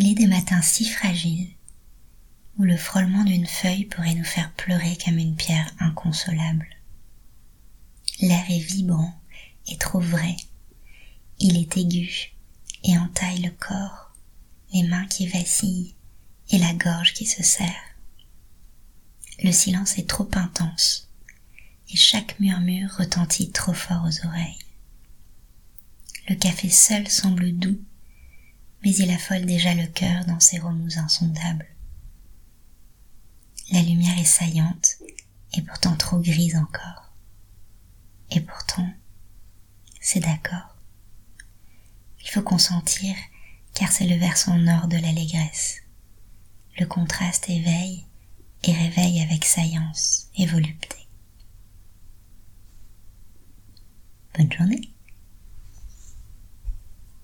Il est des matins si fragiles où le frôlement d'une feuille pourrait nous faire pleurer comme une pierre inconsolable. L'air est vibrant et trop vrai. Il est aigu et entaille le corps, les mains qui vacillent et la gorge qui se serre. Le silence est trop intense et chaque murmure retentit trop fort aux oreilles. Le café seul semble doux, il affole déjà le cœur dans ses remous insondables. La lumière est saillante et pourtant trop grise encore. Et pourtant, c'est d'accord. Il faut consentir car c'est le versant nord de l'allégresse. Le contraste éveille et réveille avec saillance et volupté. Bonne journée.